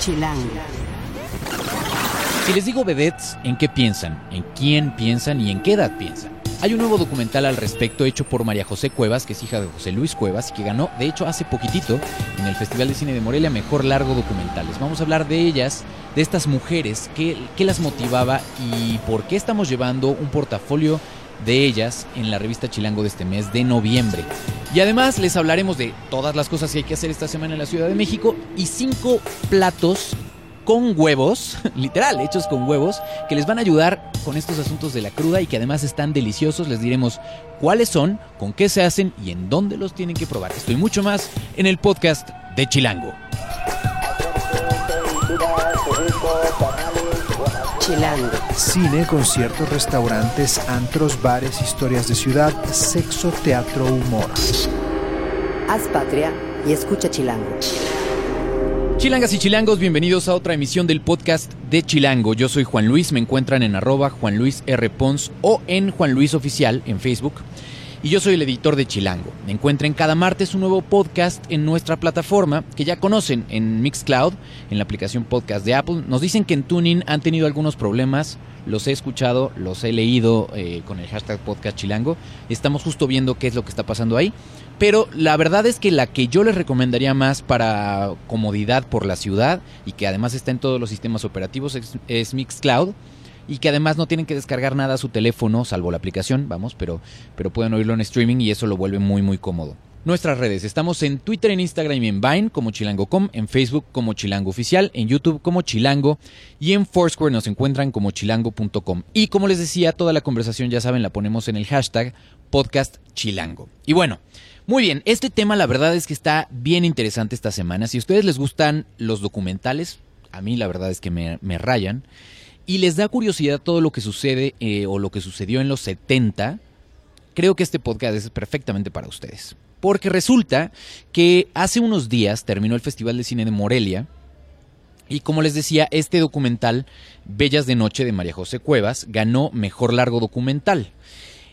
Chilango. Si les digo vedettes, ¿en qué piensan? ¿En quién piensan y en qué edad piensan? Hay un nuevo documental al respecto hecho por María José Cuevas, que es hija de José Luis Cuevas y que ganó, de hecho, hace poquitito en el Festival de Cine de Morelia Mejor Largo Documentales. Vamos a hablar de ellas, de estas mujeres, qué, qué las motivaba y por qué estamos llevando un portafolio de ellas en la revista Chilango de este mes de noviembre. Y además les hablaremos de todas las cosas que hay que hacer esta semana en la Ciudad de México y cinco platos con huevos, literal, hechos con huevos, que les van a ayudar con estos asuntos de la cruda y que además están deliciosos. Les diremos cuáles son, con qué se hacen y en dónde los tienen que probar. Estoy mucho más en el podcast de Chilango. Chilango. Cine, conciertos, restaurantes, antros, bares, historias de ciudad, sexo, teatro, humor. Haz patria y escucha Chilango. Chilangas y chilangos, bienvenidos a otra emisión del podcast de Chilango. Yo soy Juan Luis, me encuentran en arroba Juan Luis R. Pons o en Juan Luis Oficial en Facebook. Y yo soy el editor de Chilango. Encuentren cada martes un nuevo podcast en nuestra plataforma que ya conocen en Mixcloud, en la aplicación podcast de Apple. Nos dicen que en Tuning han tenido algunos problemas. Los he escuchado, los he leído eh, con el hashtag podcast Chilango. Estamos justo viendo qué es lo que está pasando ahí. Pero la verdad es que la que yo les recomendaría más para comodidad por la ciudad y que además está en todos los sistemas operativos es Mixcloud y que además no tienen que descargar nada a su teléfono, salvo la aplicación, vamos, pero, pero pueden oírlo en streaming y eso lo vuelve muy muy cómodo. Nuestras redes, estamos en Twitter, en Instagram y en Vine como chilango.com, en Facebook como chilango oficial, en YouTube como chilango y en Foursquare nos encuentran como chilango.com. Y como les decía, toda la conversación ya saben la ponemos en el hashtag podcast chilango. Y bueno, muy bien, este tema la verdad es que está bien interesante esta semana. Si a ustedes les gustan los documentales, a mí la verdad es que me, me rayan y les da curiosidad todo lo que sucede eh, o lo que sucedió en los 70, creo que este podcast es perfectamente para ustedes. Porque resulta que hace unos días terminó el Festival de Cine de Morelia y como les decía, este documental, Bellas de Noche de María José Cuevas, ganó Mejor Largo Documental.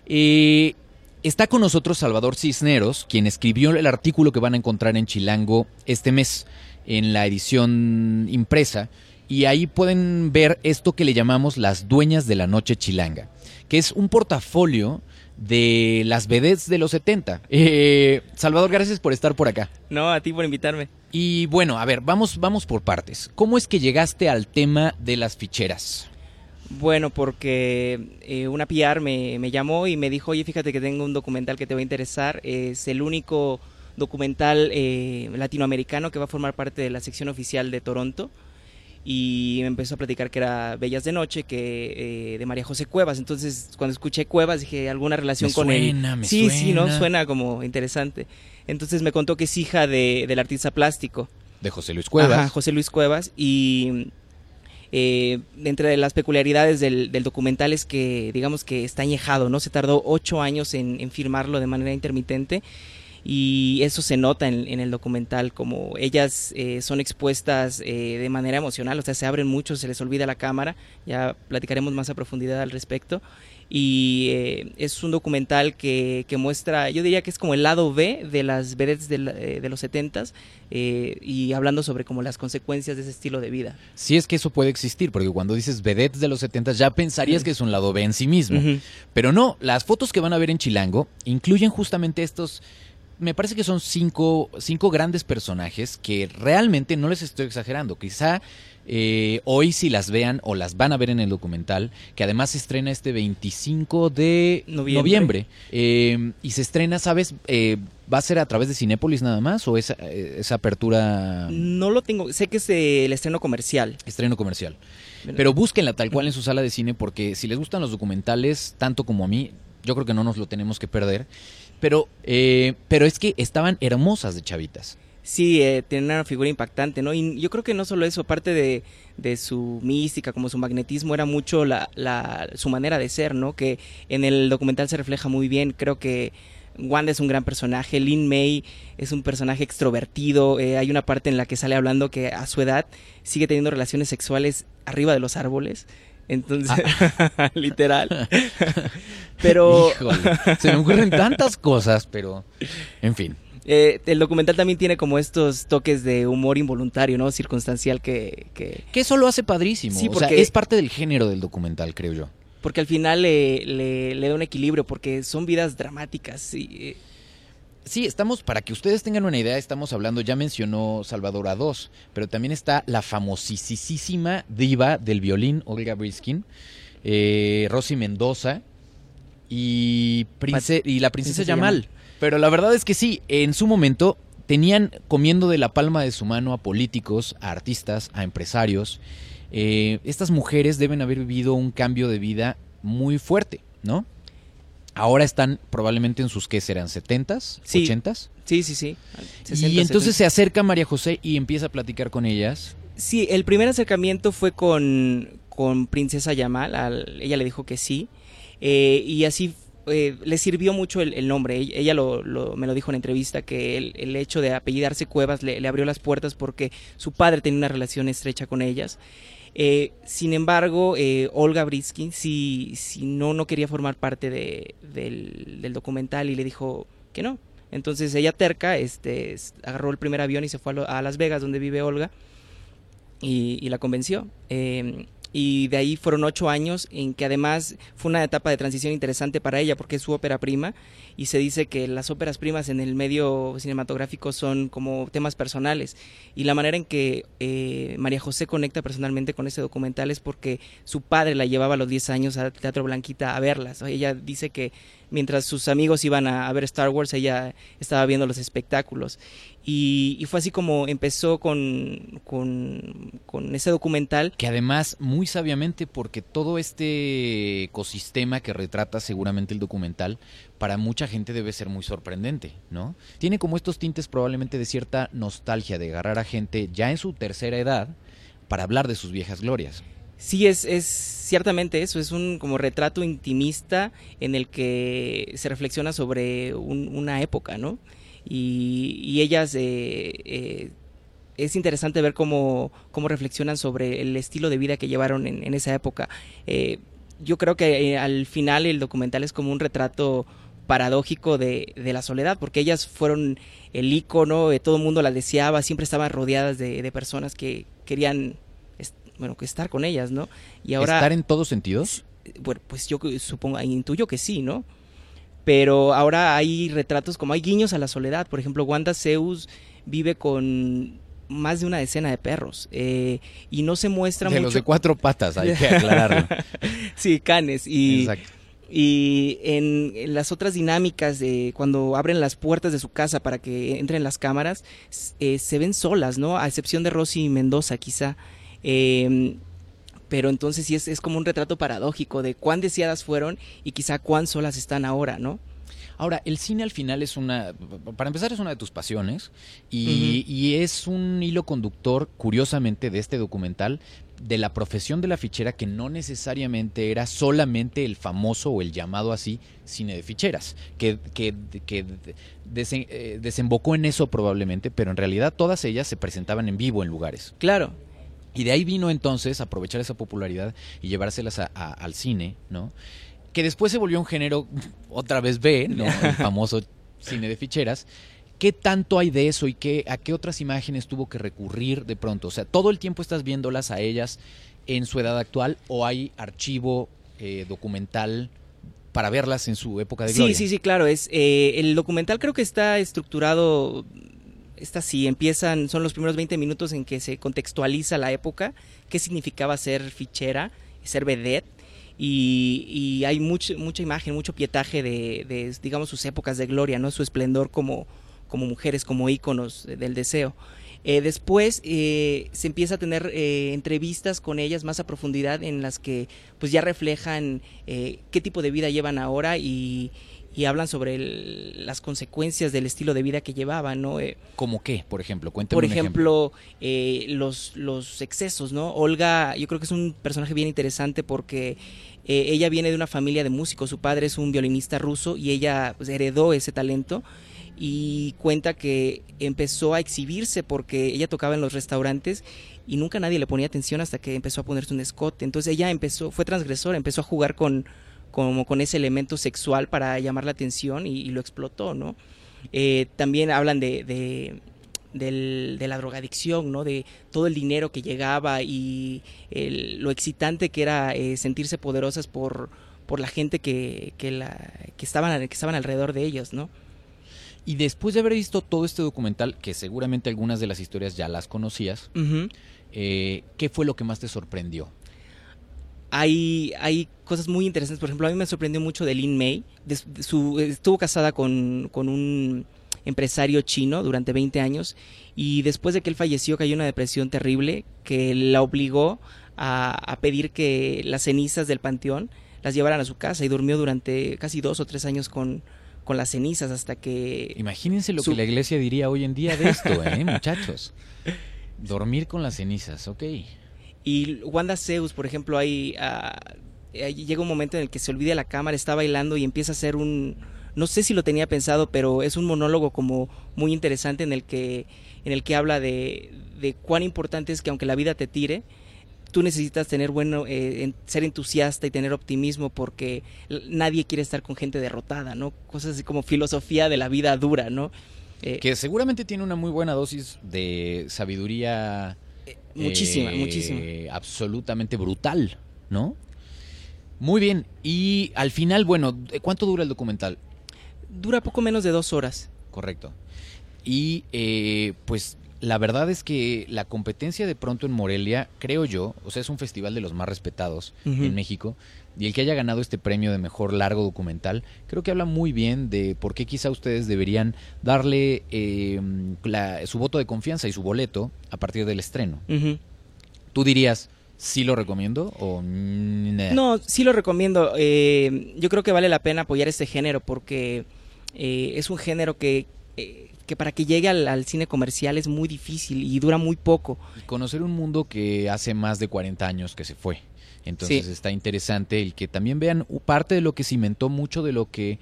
Eh, está con nosotros Salvador Cisneros, quien escribió el artículo que van a encontrar en Chilango este mes, en la edición impresa y ahí pueden ver esto que le llamamos las dueñas de la noche chilanga, que es un portafolio de las vedettes de los 70. Eh, Salvador, gracias por estar por acá. No, a ti por invitarme. Y bueno, a ver, vamos, vamos por partes. ¿Cómo es que llegaste al tema de las ficheras? Bueno, porque eh, una PR me, me, llamó y me dijo, oye, fíjate que tengo un documental que te va a interesar. Es el único documental eh, latinoamericano que va a formar parte de la sección oficial de Toronto y me empezó a platicar que era Bellas de Noche, que eh, de María José Cuevas. Entonces, cuando escuché Cuevas, dije, ¿alguna relación me con suena, él? Me sí, suena. sí, ¿no? Suena como interesante. Entonces me contó que es hija de, del artista plástico. De José Luis Cuevas. Ajá, José Luis Cuevas. Y eh, entre las peculiaridades del, del, documental es que, digamos que está añejado, ¿no? Se tardó ocho años en, en firmarlo de manera intermitente y eso se nota en, en el documental, como ellas eh, son expuestas eh, de manera emocional, o sea, se abren mucho, se les olvida la cámara, ya platicaremos más a profundidad al respecto. Y eh, es un documental que, que, muestra, yo diría que es como el lado B de las vedettes de, la, de los 70s y hablando sobre como las consecuencias de ese estilo de vida. Sí es que eso puede existir, porque cuando dices vedettes de los 70 ya pensarías que es un lado B en sí mismo. Uh -huh. Pero no, las fotos que van a ver en Chilango incluyen justamente estos me parece que son cinco, cinco grandes personajes que realmente no les estoy exagerando. Quizá eh, hoy si las vean o las van a ver en el documental, que además se estrena este 25 de noviembre, noviembre eh, y se estrena, ¿sabes? Eh, ¿Va a ser a través de Cinépolis nada más o esa, esa apertura? No lo tengo, sé que es el estreno comercial. Estreno comercial. Pero búsquenla tal cual en su sala de cine porque si les gustan los documentales, tanto como a mí, yo creo que no nos lo tenemos que perder. Pero, eh, pero es que estaban hermosas de chavitas. Sí, eh, tienen una figura impactante, ¿no? Y yo creo que no solo eso, aparte de, de su mística, como su magnetismo, era mucho la, la, su manera de ser, ¿no? Que en el documental se refleja muy bien. Creo que Wanda es un gran personaje, Lin May es un personaje extrovertido. Eh, hay una parte en la que sale hablando que a su edad sigue teniendo relaciones sexuales arriba de los árboles. Entonces, ah. literal. pero. Híjole, se me ocurren tantas cosas, pero. En fin. Eh, el documental también tiene como estos toques de humor involuntario, ¿no? Circunstancial que... Que, que eso lo hace padrísimo. Sí, o sea, porque- es parte del género del documental, creo yo. porque al final le, le- le da un equilibrio, porque son vidas dramáticas. y, eh, Sí, estamos, para que ustedes tengan una idea, estamos hablando, ya mencionó Salvador a dos, pero también está la famosísima diva del violín, Olga Briskin, eh, Rosy Mendoza y, prince- y la princesa Princesa Yamal. Pero la verdad es que sí, en su momento tenían comiendo de la palma de su mano a políticos, a artistas, a empresarios. Eh, estas mujeres deben haber vivido un cambio de vida muy fuerte, ¿no? Ahora están probablemente en sus, ¿qué serán? ¿70s? Sí. ¿80s? sí, sí, sí. 60, y entonces 70. se acerca María José y empieza a platicar con ellas. Sí, el primer acercamiento fue con, con Princesa Yamal, al- ella le dijo que sí, eh, y así eh, le sirvió mucho el, el nombre, ella, ella lo, lo- me lo dijo en entrevista, que el, el hecho de apellidarse Cuevas le, le abrió las puertas porque su padre tenía una relación estrecha con ellas. Eh, sin embargo, eh, Olga Briskin sí, sí no, no quería formar parte de- del, documental y le dijo que no. Entonces ella terca, este, agarró el primer avión y se fue a, Las Vegas, donde vive Olga, y, la convenció. Eh, y de ahí fueron ocho años en que además fue una etapa de transición interesante para ella porque es su ópera prima y se dice que las óperas primas en el medio cinematográfico son como temas personales y la manera en que eh, María José conecta personalmente con ese documental es porque su padre la llevaba a los 10 años al Teatro Blanquita a verlas. Ella dice que mientras sus amigos iban a, a ver Star Wars, ella estaba viendo los espectáculos. Y, y fue así como empezó con, con, con ese documental. Que además, muy sabiamente, porque todo este ecosistema que retrata seguramente el documental, para mucha gente debe ser muy sorprendente, ¿no? Tiene como estos tintes probablemente de cierta nostalgia de agarrar a gente ya en su tercera edad para hablar de sus viejas glorias. Sí, es, es ciertamente eso, es un como retrato intimista en el que se reflexiona sobre un- una época, ¿no? Y, y ellas, eh, eh, es interesante ver cómo, cómo reflexionan sobre el estilo de vida que llevaron en, en esa época. Eh, yo creo que eh, al final el documental es como un retrato paradójico de, de la soledad, porque ellas fueron el ícono, eh, todo el mundo las deseaba, siempre estaban rodeadas de, de personas que querían est- bueno, que estar con ellas, ¿no? Y ahora Estar en todos sentidos. bueno, pues yo supongo, intuyo que sí, ¿no? Pero ahora hay retratos como hay guiños a la soledad. Por ejemplo, Wanda Zeus vive con más de una decena de perros eh, y no se muestra De mucho. los de cuatro patas, hay que aclararlo. sí, canes y Exacto. y en, en las otras dinámicas de cuando abren las puertas de su casa para que entren las cámaras, eh, se ven solas, ¿no? A excepción de Rosy Mendoza, quizá. Eh, pero entonces sí es, es como un retrato paradójico de cuán deseadas fueron y quizá cuán solas están ahora, ¿no? Ahora, el cine al final es una, para empezar es una de tus pasiones y, y es un hilo conductor, curiosamente, de este documental de la profesión de la fichera que no necesariamente era solamente el famoso o el llamado así cine de ficheras, que, que, que desen- eh, desembocó en eso probablemente, pero en realidad todas ellas se presentaban en vivo en lugares. Claro, Y de ahí vino entonces aprovechar esa popularidad y llevárselas a- a- al cine, ¿no? Que después se volvió un género otra vez B, ¿no? El famoso cine de ficheras. ¿Qué tanto hay de eso y qué, a qué otras imágenes tuvo que recurrir de pronto? O sea, ¿todo el tiempo estás viéndolas a ellas en su edad actual o hay archivo eh, documental para verlas en su época de Sí, gloria? sí, sí, claro. Es, eh, el documental creo que está estructurado, está así, empiezan, son los primeros 20 minutos en que se contextualiza la época, qué significaba ser fichera, ser vedette, y, hay mucho, mucha imagen, mucho pietaje de, de, digamos, sus épocas de gloria, ¿no? Su esplendor como, como mujeres, como íconos del deseo. Eh, después eh, se empieza a tener eh, entrevistas con ellas más a profundidad en las que pues ya reflejan qué tipo de vida llevan ahora y, y hablan sobre el- las consecuencias del estilo de vida que llevaban, ¿no? Eh, ¿Cómo qué, por ejemplo? Cuéntame por un ejemplo, eh, los, los excesos, ¿no? Olga, yo creo que es un personaje bien interesante porque eh, ella viene de una familia de músicos, su padre es un violinista ruso y ella pues, heredó ese talento y cuenta que empezó a exhibirse porque ella tocaba en los restaurantes y nunca nadie le ponía atención hasta que empezó a ponerse un escote. Entonces ella empezó, fue transgresora, empezó a jugar con, como con ese elemento sexual para llamar la atención y, y lo explotó, ¿no? Eh, también hablan de, de, del- de la drogadicción, ¿no? De todo el dinero que llegaba y el- lo excitante que era eh, sentirse poderosas por, por la gente que, que, la, que, estaban, que estaban alrededor de ellos, ¿no? Y después de haber visto todo este documental, que seguramente algunas de las historias ya las conocías, eh, ¿qué fue lo que más te sorprendió? Hay, hay cosas muy interesantes. Por ejemplo, a mí me sorprendió mucho de Lin May. Des- de su- estuvo casada con, con un empresario chino durante 20 años y después de que él falleció cayó en una depresión terrible que la obligó a, a pedir que las cenizas del panteón las llevaran a su casa y durmió durante casi dos o tres años con, con las cenizas hasta que... Imagínense lo Su- que la iglesia diría hoy en día de esto, ¿eh, muchachos? Dormir con las cenizas, ok. Y Wanda Zeus, por ejemplo, ah, ahí llega un momento en el que se olvida la cámara, está bailando y empieza a hacer un no sé si lo tenía pensado, pero es un monólogo como muy interesante en el que en el que habla de, de cuán importante es que aunque la vida te tire, tú necesitas tener bueno eh, ser entusiasta y tener optimismo porque nadie quiere estar con gente derrotada, ¿no? Cosas así como filosofía de la vida dura, ¿no? Eh, Que seguramente tiene una muy buena dosis de sabiduría. Muchísima, eh, muchísima. Absolutamente brutal, ¿no? Muy bien. Y al final, bueno, ¿cuánto dura el documental? Dura poco menos de dos horas. Correcto. Y eh, pues la verdad es que la competencia de pronto en Morelia, creo yo, o sea, es un festival de los más respetados en México. Y el que haya ganado este premio de mejor largo documental, creo que habla muy bien de por qué quizá ustedes deberían darle eh, la- su voto de confianza y su boleto a partir del estreno. Ujú. ¿Tú dirías, sí lo recomiendo o nah? No, sí lo recomiendo. Eh, yo creo que vale la pena apoyar este género porque eh, es un género que, eh, que para que llegue al, al cine comercial es muy difícil y dura muy poco. Y conocer un mundo que hace más de 40 años que se fue. Entonces Sí. está interesante el que también vean parte de lo que cimentó mucho de lo que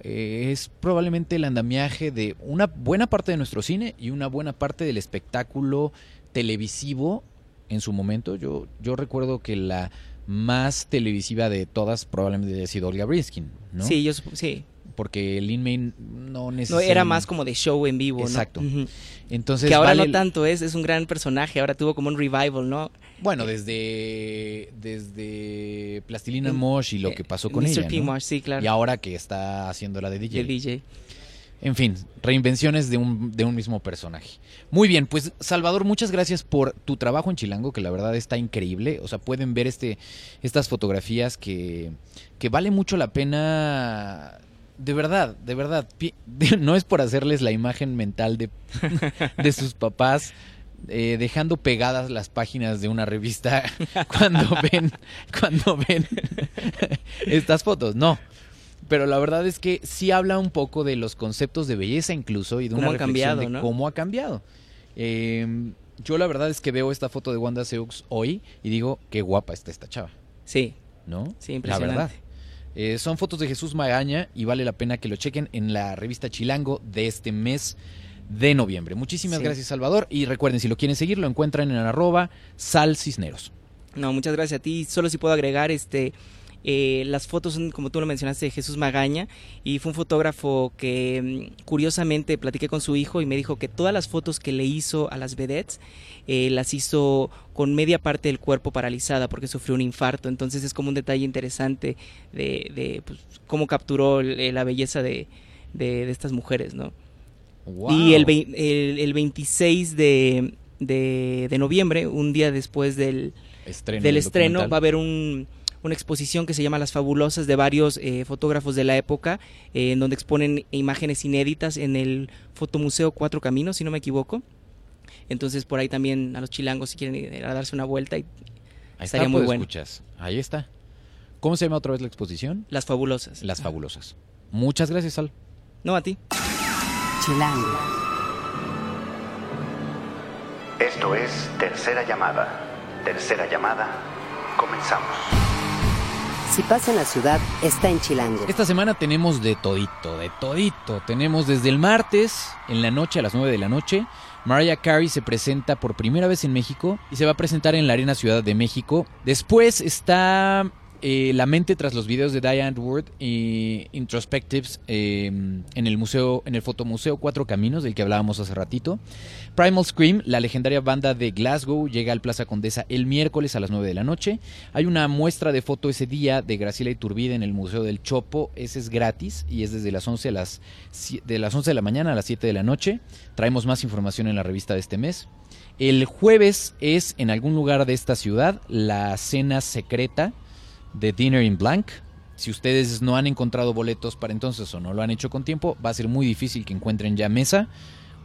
eh, es probablemente el andamiaje de una buena parte de nuestro cine y una buena parte del espectáculo televisivo en su momento. Yo, yo recuerdo que la más televisiva de todas probablemente haya sido Olga Briskin, ¿no? Sí, yo sí. Porque Lin May no No, necesariamente... era más como de show en vivo, ¿no? Exacto. Ujú. Entonces, Que ahora vale no tanto es, es un gran personaje, ahora tuvo como un revival, ¿no? Bueno, desde, desde Plastilina En- Mosh y lo Eh, que pasó con Mr. ella, P. ¿no? Marsh, sí, claro. Y ahora que está haciendo la de DJ. de DJ. En fin, reinvenciones de un, de un mismo personaje. Muy bien, pues Salvador, muchas gracias por tu trabajo en Chilango, que la verdad está increíble. O sea, pueden ver este, estas fotografías que, que vale mucho la pena. De verdad, de verdad. No es por hacerles la imagen mental de, de sus papás. eh, dejando pegadas las páginas de una revista cuando ven cuando ven estas fotos no pero la verdad es que sí habla un poco de los conceptos de belleza incluso y de una Cómo ha reflexión cambiado, de ¿no? cómo ha cambiado. Eh, yo la verdad es que veo esta foto de Wanda Seux hoy y digo, qué guapa está esta chava, Sí, ¿no? sí, La impresionante. verdad. Eh, son fotos de Jesús Magaña y vale la pena que lo chequen en la revista Chilango de este mes de noviembre. Muchísimas Sí. gracias, Salvador. Y recuerden, si lo quieren seguir, lo encuentran en arroba sal cisneros. No, muchas gracias a ti. Solo si puedo agregar, este, eh, las fotos son, como tú lo mencionaste, de Jesús Magaña y fue un fotógrafo que mm, curiosamente platiqué con su hijo y me dijo que todas las fotos que le hizo a las vedettes eh, las hizo con media parte del cuerpo paralizada porque sufrió un infarto. Entonces es como un detalle interesante de, de, pues, cómo capturó eh, la belleza de, de- de estas mujeres, ¿no? Y el, el, el 26 de, de, de noviembre, un día después del, estreno del del estreno documental. va a haber un- una exposición que se llama Las Fabulosas de varios eh, fotógrafos de la época, eh, en donde exponen imágenes inéditas en el Fotomuseo Cuatro Caminos, si no me equivoco. Entonces por ahí también a los chilangos si quieren ir a darse una vuelta y Ahí estaría está, muy pues, bueno. escuchas. Ahí está. ¿Cómo se llama otra vez la exposición? Las Fabulosas. Las Fabulosas. Muchas gracias, Sal. No, a ti. Chilango. Esto es Tercera Llamada. Tercera Llamada. Comenzamos. Si pasa en la ciudad, está en Chilango. Esta semana tenemos de todito, de todito. Tenemos desde el martes, en la noche, a las 9 de la noche, Mariah Carey se presenta por primera vez en México y se va a presentar en la Arena Ciudad de México. Después está eh, La mente tras los videos de Diane Ward y Introspectives eh, en el museo, en el fotomuseo Cuatro Caminos, del que hablábamos hace ratito. Primal Scream, la legendaria banda de Glasgow, llega al Plaza Condesa el miércoles a las 9 de la noche. Hay una muestra de foto ese día de Graciela Iturbide en el Museo del Chopo. Ese es gratis y es desde las 11 a las, de las 11 de la mañana a las 7 de la noche. Traemos más información en la revista de este mes. El jueves es en algún lugar de esta ciudad la cena secreta de Dinner in Blank. Si ustedes no han encontrado boletos para entonces o no lo han hecho con tiempo, va a ser muy difícil que encuentren ya mesa.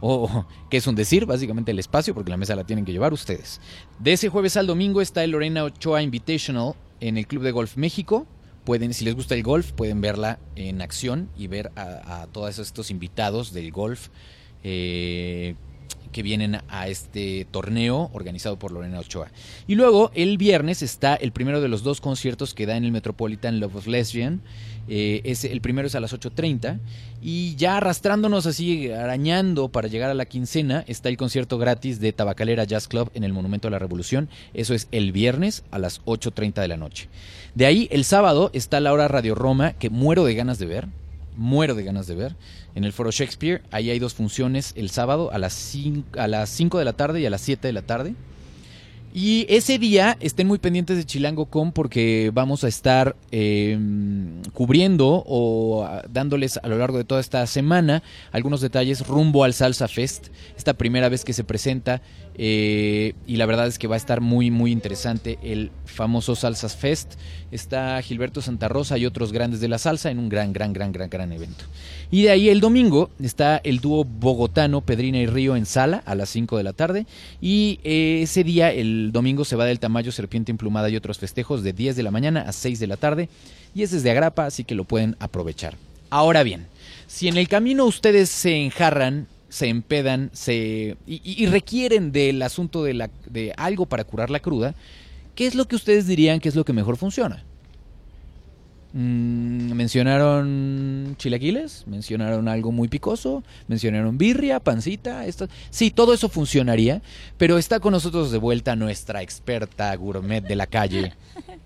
O, que es un decir, básicamente el espacio, porque la mesa la tienen que llevar ustedes. De ese jueves al domingo está el Lorena Ochoa Invitational en el Club de Golf México. Pueden, si les gusta el golf, pueden verla en acción y ver a, a todos estos invitados del golf eh, que vienen a este torneo organizado por Lorena Ochoa. Y luego el viernes está el primero de los dos conciertos que da en el Metropolitan Love of Lesbian. Eh, es, el primero es a las 8.30 y ya arrastrándonos así, arañando para llegar a la quincena, está el concierto gratis de Tabacalera Jazz Club en el Monumento a la Revolución. Eso es el viernes a las 8.30 de la noche. De ahí el sábado está la hora Radio Roma, que muero de ganas de ver. Muero de ganas de ver. En el Foro Shakespeare, ahí hay dos funciones el sábado a las 5, a las 5 de la tarde y a las 7 de la tarde. Y ese día estén muy pendientes de Chilango.com porque vamos a estar eh, cubriendo o ah, dándoles a lo largo de toda esta semana algunos detalles rumbo al Salsa Fest, esta primera vez que se presenta eh, y la verdad es que va a estar muy muy interesante el famoso Salsas Fest. Está Gilberto Santa Rosa y otros grandes de la salsa en un gran gran gran gran gran evento. Y de ahí el domingo está el dúo bogotano Pedrina y Río en sala a las 5 de la tarde. Y eh, ese día, el domingo, se va del Tamayo, Serpiente Emplumada y otros festejos de 10 de la mañana a 6 de la tarde. Y es de Agrapa, así que lo pueden aprovechar. Ahora bien, si en el camino ustedes se enjarran, se empedan se, y, requieren del asunto de, la, de algo para curar la cruda, ¿qué es lo que ustedes dirían que es lo que mejor funciona? Mm, mencionaron chilaquiles, mencionaron algo muy picoso, mencionaron birria, pancita, esto. Sí, todo eso funcionaría, pero está con nosotros de vuelta nuestra experta gourmet de la calle.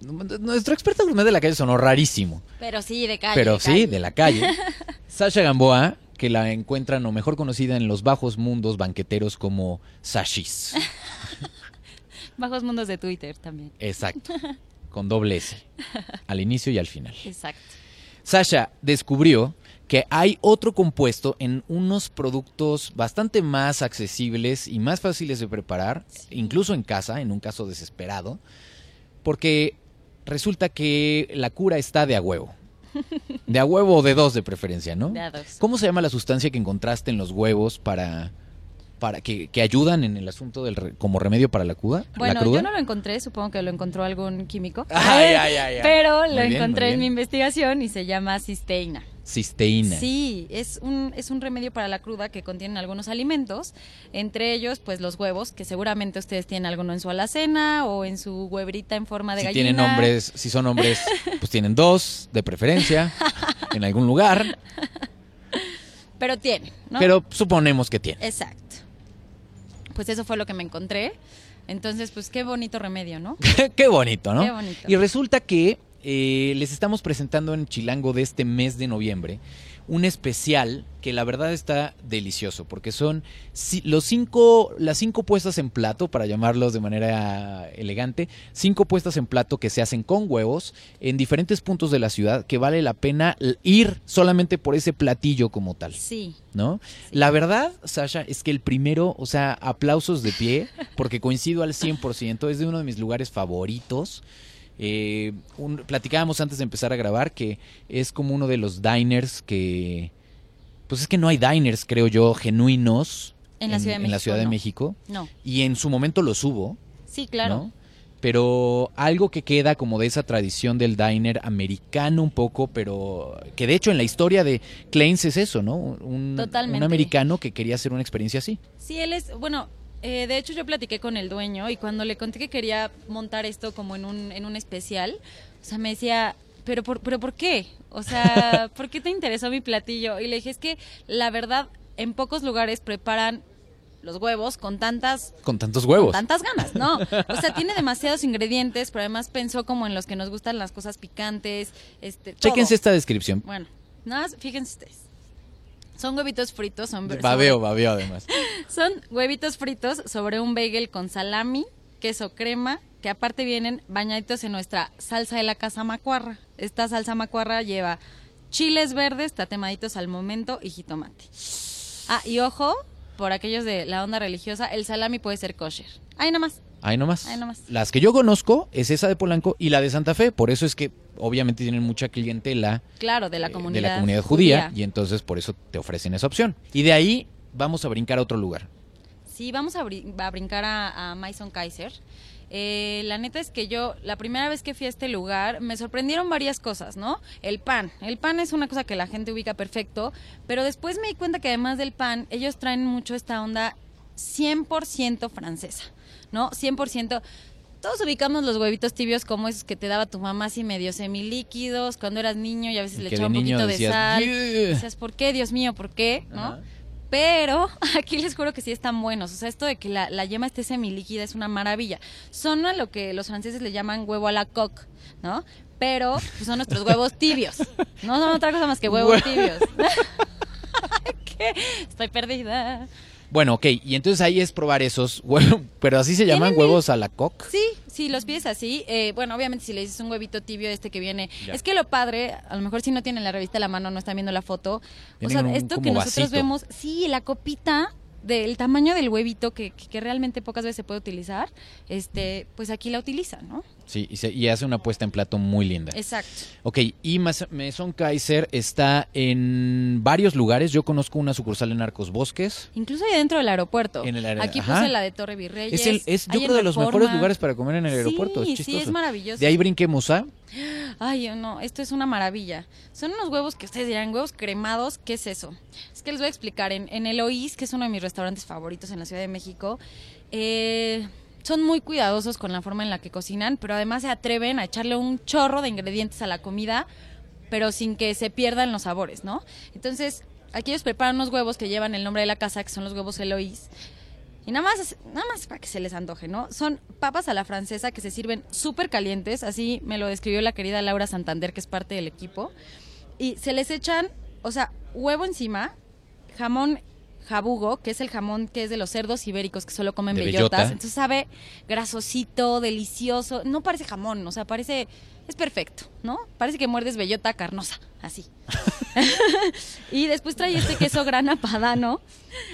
Nuestra experta gourmet de la calle sonó rarísimo, Pero sí, de calle. pero de sí, calle. de la calle. Sasha Gamboa, que la encuentran o mejor conocida en los bajos mundos banqueteros como Sashis. Bajos mundos de Twitter también. Exacto, con doble S, al inicio y al final. Exacto. Sasha descubrió que hay otro compuesto en unos productos bastante más accesibles y más fáciles de preparar, incluso en casa, en un caso desesperado, porque resulta que la cura está de a huevo. De a huevo o de dos de preferencia, ¿no? De a dos. ¿Cómo se llama la sustancia que encontraste en los huevos para, para que, que ayudan en el asunto del re- como remedio para la cruda? la Bueno, cruda? yo no lo encontré, supongo que lo encontró algún químico. Ay, ay, ay. Pero Muy lo bien, encontré en mi investigación y se llama cisteína. Cisteína. Sí, es un, es un remedio para la cruda que contienen algunos alimentos, entre ellos pues los huevos, que seguramente ustedes tienen alguno en su alacena o en su huevrita en forma de si gallina. tienen hombres, si son hombres, pues tienen dos, de preferencia, en algún lugar, Pero tienen, ¿no? pero suponemos que tienen. Exacto. Pues eso fue lo que me encontré. Entonces, pues qué bonito remedio, ¿no? Qué bonito, ¿no? Qué bonito. Y resulta que eh, les estamos presentando en Chilango de este mes de noviembre un especial que la verdad está delicioso porque son los cinco las cinco puestas en plato para llamarlos de manera elegante cinco puestas en plato que se hacen con huevos en diferentes puntos de la ciudad que vale la pena ir solamente por ese platillo como tal Sí. ¿no? La verdad, Sasha, es que el primero, o sea, aplausos de pie, porque coincido al 100%, es de uno de mis lugares favoritos. Eh, un- platicábamos antes de empezar a grabar que es como uno de los diners que... Pues es que no hay diners, creo yo, genuinos En la Ciudad de en la México, de no. México. No. Y en su momento los hubo, Sí, claro. ¿no? Pero algo que queda como de esa tradición del diner americano un poco, pero que de hecho en la historia de Kleins es eso, ¿no? Un, Totalmente. un americano que quería hacer una experiencia así. Sí, él es, bueno, eh, de hecho yo platiqué con el dueño y cuando le conté que quería montar esto como en un, en un especial, o sea, me decía, pero por, pero ¿por qué? O sea, ¿por qué te interesó mi platillo? Y le dije, es que la verdad, en pocos lugares preparan los huevos con tantas Con tantos huevos. con tantas ganas, ¿no? O sea, tiene demasiados ingredientes, pero además pensó como en los que nos gustan las cosas picantes, este, todo. Chéquense esta descripción. Bueno, nada más, fíjense ustedes. Son huevitos fritos, son Babeo, babeo además. son huevitos fritos sobre un bagel con salami, queso crema, que aparte vienen bañaditos en nuestra salsa de la casa macuarra. Esta salsa macuarra lleva chiles verdes tatemaditos al momento y jitomate. Ah, y ojo, por aquellos de la onda religiosa, el salami puede ser kosher. Ahí nomás. Ahí nomás. Ahí nomás. Las que yo conozco es esa de Polanco y la de Santa Fe. Por eso es que obviamente tienen mucha clientela Claro, de la eh, comunidad, de la comunidad judía, y entonces por eso te ofrecen esa opción. Y de ahí vamos a brincar a otro lugar. Sí, vamos a, brin- a brincar a, a Maison Kaiser. Eh, la neta es que yo, la primera vez que fui a este lugar, me sorprendieron varias cosas, ¿no? El pan. El pan es una cosa que la gente ubica perfecto, pero después me di cuenta que además del pan, ellos traen mucho esta onda 100% francesa, ¿no? 100%. Todos ubicamos los huevitos tibios como esos que te daba tu mamá así medio semilíquidos cuando eras niño y a veces Y le echaba un poquito de sal. "Yeah". Decías, ¿por qué? Dios mío, ¿por qué? ¿No? Pero aquí les juro que sí están buenos. O sea, esto de que la, la yema esté semilíquida es una maravilla. Son a lo que los franceses le llaman huevo a la coque, ¿no? Pero pues, son nuestros huevos tibios. No son otra cosa más que huevos Hue- tibios. ¿Qué? Estoy perdida. Bueno, ok, y entonces ahí es probar esos huevos, pero así se llaman huevos a la coque. Sí, sí, los pides así. eh, bueno, obviamente si le dices un huevito tibio este que viene. Ya. Es que lo padre, a lo mejor si no tienen la revista a la mano, no están viendo la foto. O sea, un esto que nosotros vasito. vemos, sí, la copita del tamaño del huevito que, que- realmente pocas veces se puede utilizar, este, pues aquí la utilizan, ¿no? Sí, y, se- y hace una puesta en plato muy linda. Exacto. Ok, y Maison Kaiser está en varios lugares. Yo conozco una sucursal en Arcos Bosques. Incluso ahí dentro del aeropuerto. En el aer- Aquí puse la de Torre Virreyes. Es, el, es yo creo de los mejores lugares para comer en el Sí, aeropuerto. Es sí, es maravilloso. De ahí brinquemos a... Ay, no, esto es una maravilla. Son unos huevos que ustedes dirán, huevos cremados, ¿qué es eso? Que les voy a explicar. En, en que es uno de mis restaurantes favoritos en la Ciudad de México, eh, son muy cuidadosos con la forma en la que cocinan, pero además se atreven a echarle un chorro de ingredientes a la comida, pero sin que se pierdan los sabores, ¿no? Entonces, aquí ellos preparan unos huevos que llevan el nombre de la casa, que son los huevos Eloís. Y nada más, nada más para que se les antoje, ¿no? Son papas a la francesa que se sirven súper calientes, así me lo describió la querida Laura Santander, que es parte del equipo. Y se les echan, o sea, huevo encima, jamón jabugo, que es el jamón que es de los cerdos ibéricos que solo comen bellotas. bellota. Entonces sabe grasosito, delicioso. No parece jamón, o sea, parece. Es perfecto, ¿no? Parece que muerdes bellota carnosa, así. y después trae este queso grana padano.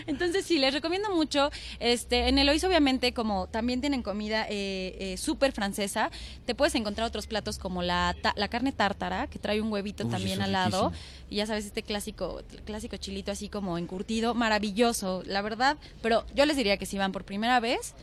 Entonces sí, les recomiendo mucho. Este, en Eloís obviamente como también tienen comida eh, eh, súper francesa, te puedes encontrar otros platos como la, ta- la carne tártara, que trae un huevito Uy, también al lado. riquísimo. Y ya sabes, este clásico, clásico chilito así como encurtido, maravilloso, la verdad. Pero yo les diría que si van por primera vez,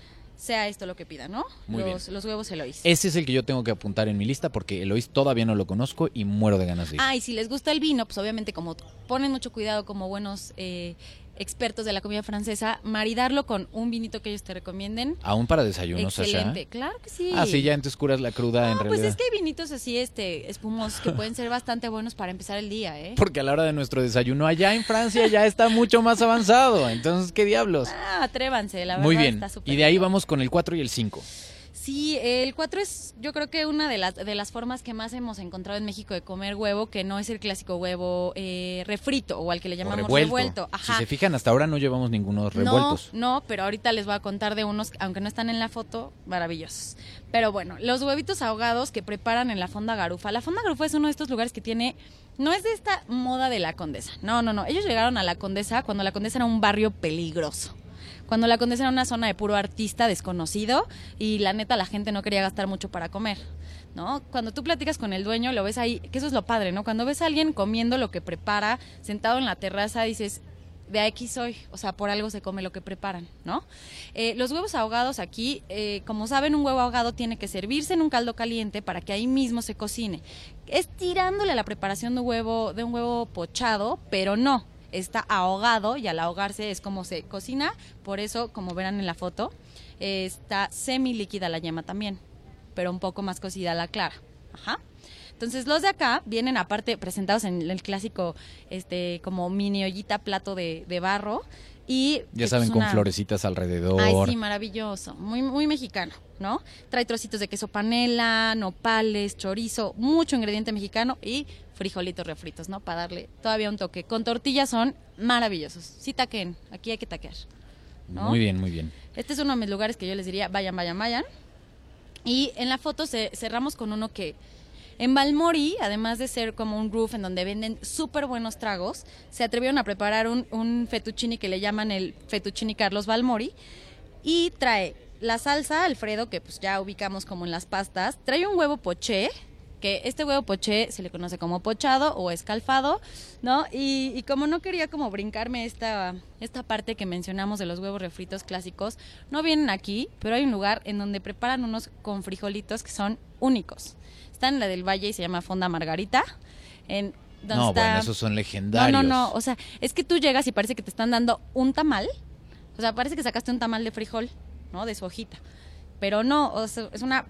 sea esto lo que pidan, ¿no? Muy los, los huevos Eloís. Ese es el que yo tengo que apuntar en mi lista porque Eloís todavía no lo conozco y muero de ganas de ir. Ah, y si les gusta el vino, pues obviamente como ponen mucho cuidado como buenos eh, expertos de la comida francesa, maridarlo con un vinito que ellos te recomienden. Aún para desayuno, Sasha. Excelente, claro que sí. Ah, sí, ya entonces curas la cruda en No, pues realidad. es que hay vinitos así, este, espumosos que pueden ser bastante buenos para empezar el día, ¿eh? Porque a la hora de nuestro desayuno allá en Francia ya está mucho más avanzado. Entonces, ¿qué diablos? Ah, atrévanse, la verdad Muy bien. está Y de ahí vamos con el 4 y el 5. Sí, el 4 es yo creo que una de las, de las formas que más hemos encontrado en México de comer huevo, que no es el clásico huevo eh, refrito o al que le llamamos revuelto. revuelto. Si Ajá. se fijan, hasta ahora no llevamos ningunos revueltos. No, no, pero ahorita les voy a contar de unos, aunque no están en la foto, maravillosos. Pero bueno, los huevitos ahogados que preparan en la Fonda Garufa. La Fonda Garufa es uno de estos lugares que tiene, no es de esta moda de la Condesa. No, no, no. Ellos llegaron a la Condesa cuando la Condesa era un barrio peligroso. Cuando la Condesa era una zona de puro artista desconocido y la neta la gente no quería gastar mucho para comer. ¿No? Cuando tú platicas con el dueño, lo ves ahí, que eso es lo padre, ¿no? Cuando ves a alguien comiendo lo que prepara, sentado en la terraza, dices, de aquí soy, o sea, por algo se come lo que preparan, ¿no? Eh, los huevos ahogados aquí, eh, como saben, un huevo ahogado tiene que servirse en un caldo caliente para que ahí mismo se cocine. Es tirándole la preparación de huevo, de un huevo pochado, pero no, está ahogado y al ahogarse es como se cocina, por eso, como verán en la foto, eh, está semi líquida la yema también, pero un poco más cocida la clara. Ajá. Entonces los de acá vienen aparte presentados en el clásico, este, como mini ollita plato de, de barro. Y Ya saben, con una- florecitas alrededor. Ay, sí, maravilloso. Muy, muy mexicano, ¿no? Trae trocitos de queso panela, nopales, chorizo, mucho ingrediente mexicano y frijolitos refritos, ¿no? Para darle todavía un toque. Con tortillas son maravillosos. Sí taquen, aquí hay que taquear. ¿no? Muy bien, muy bien. Este es uno de mis lugares que yo les diría, vayan, vayan, vayan. Y en la foto ce- cerramos con uno que en Balmori, además de ser como un roof en donde venden súper buenos tragos, se atrevieron a preparar un, un fettuccine que le llaman el fettuccine Carlos Balmori. Y trae la salsa Alfredo, que pues ya ubicamos como en las pastas. Trae un huevo poché, que este huevo poché se le conoce como pochado o escalfado, ¿no? Y, y como no quería como brincarme esta, esta parte que mencionamos de los huevos refritos clásicos, no vienen aquí, pero hay un lugar en donde preparan unos con frijolitos que son únicos. Está en la del Valle y se llama Fonda Margarita. En, No, está- bueno, esos son no, legendarios. no, no. O sea, es que tú llegas y parece que te están dando un tamal. O sea, parece que sacaste un tamal de frijol, ¿no? De su hojita. Pero no, o sea, es una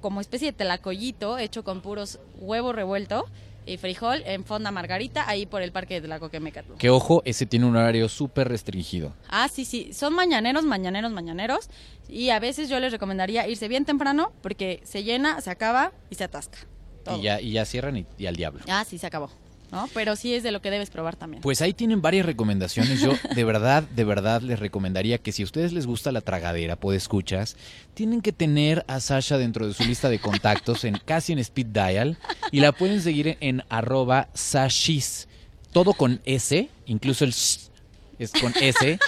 como especie de telacoyito hecho con puros huevo revuelto y frijol en fonda margarita ahí por el parque de la Coquemecatl. Que ojo, ese tiene un horario súper restringido. Ah, sí, sí. Son mañaneros, mañaneros, mañaneros. Y a veces yo les recomendaría irse bien temprano porque se llena, se acaba y se atasca. Todo. Y ya, y ya cierran y, y al diablo. Ah, sí, se acabó. ¿No? Pero sí es de lo que debes probar también. Pues ahí tienen varias recomendaciones. Yo de verdad, de verdad les recomendaría que si a ustedes les gusta la tragadera, escuchas, tienen que tener a Sasha dentro de su lista de contactos en casi en speed dial y la pueden seguir en arroba sashis. Todo con S, incluso el sh es con S.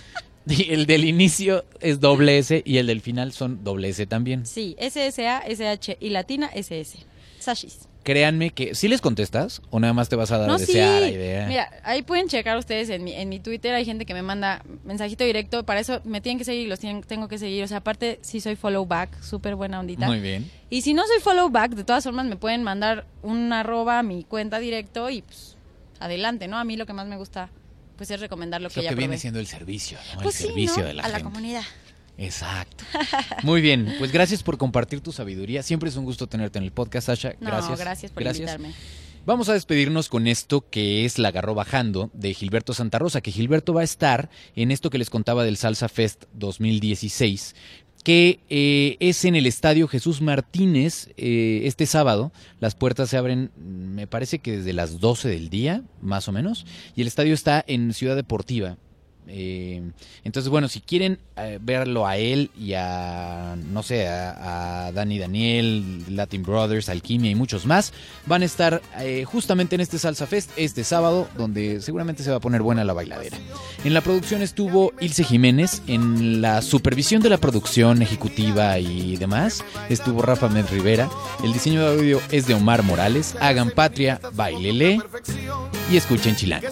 Y el del inicio es doble S y el del final son doble S también. Sí, SSA, SH y latina SS. Sashis. Créanme que si les contestas o nada más te vas a dar a No, desear la idea. Mira, ahí pueden checar ustedes en mi, en mi Twitter. Hay gente que me manda mensajito directo. Para eso me tienen que seguir y los tienen- tengo que seguir. O sea, aparte, sí soy follow back. Súper buena ondita. Muy bien. Y si no soy follow back, de todas formas me pueden mandar un arroba a mi cuenta directo y pues adelante, ¿no? A mí lo que más me gusta pues es recomendar lo que lo ya que viene probé. siendo el servicio, ¿no? Pues el sí, servicio ¿no? de la a la comunidad. Exacto. Muy bien, pues gracias por compartir tu sabiduría. Siempre es un gusto tenerte en el podcast, Sasha. No, Gracias. gracias, por invitarme. Vamos a despedirnos con esto que es La Agarró Bajando de Gilberto Santa Rosa, que Gilberto va a estar en esto que les contaba del Salsa Fest 2016, que eh, es en el Estadio Jesús Martínez eh, este sábado. Las puertas se abren, me parece que desde las 12 del día, más o menos, y el estadio está en Ciudad Deportiva. Eh, entonces, bueno, si quieren eh, verlo a él y a, no sé, a, a Dani Daniel, Latin Brothers, Alquimia y muchos más, van a estar eh, justamente en este Salsa Fest este sábado, donde seguramente se va a poner buena la bailadera. En la producción estuvo Ilse Jiménez, en la supervisión de la producción ejecutiva y demás estuvo Rafa Med Rivera, el diseño de audio es de Omar Morales, hagan patria, bailele y escuchen Chilango.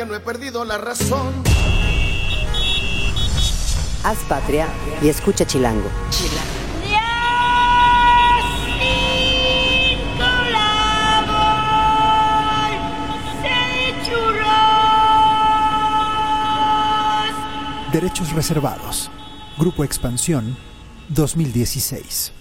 Que no he perdido la razón. Haz patria y escucha Chilango. Derechos reservados. Grupo Expansión 2016.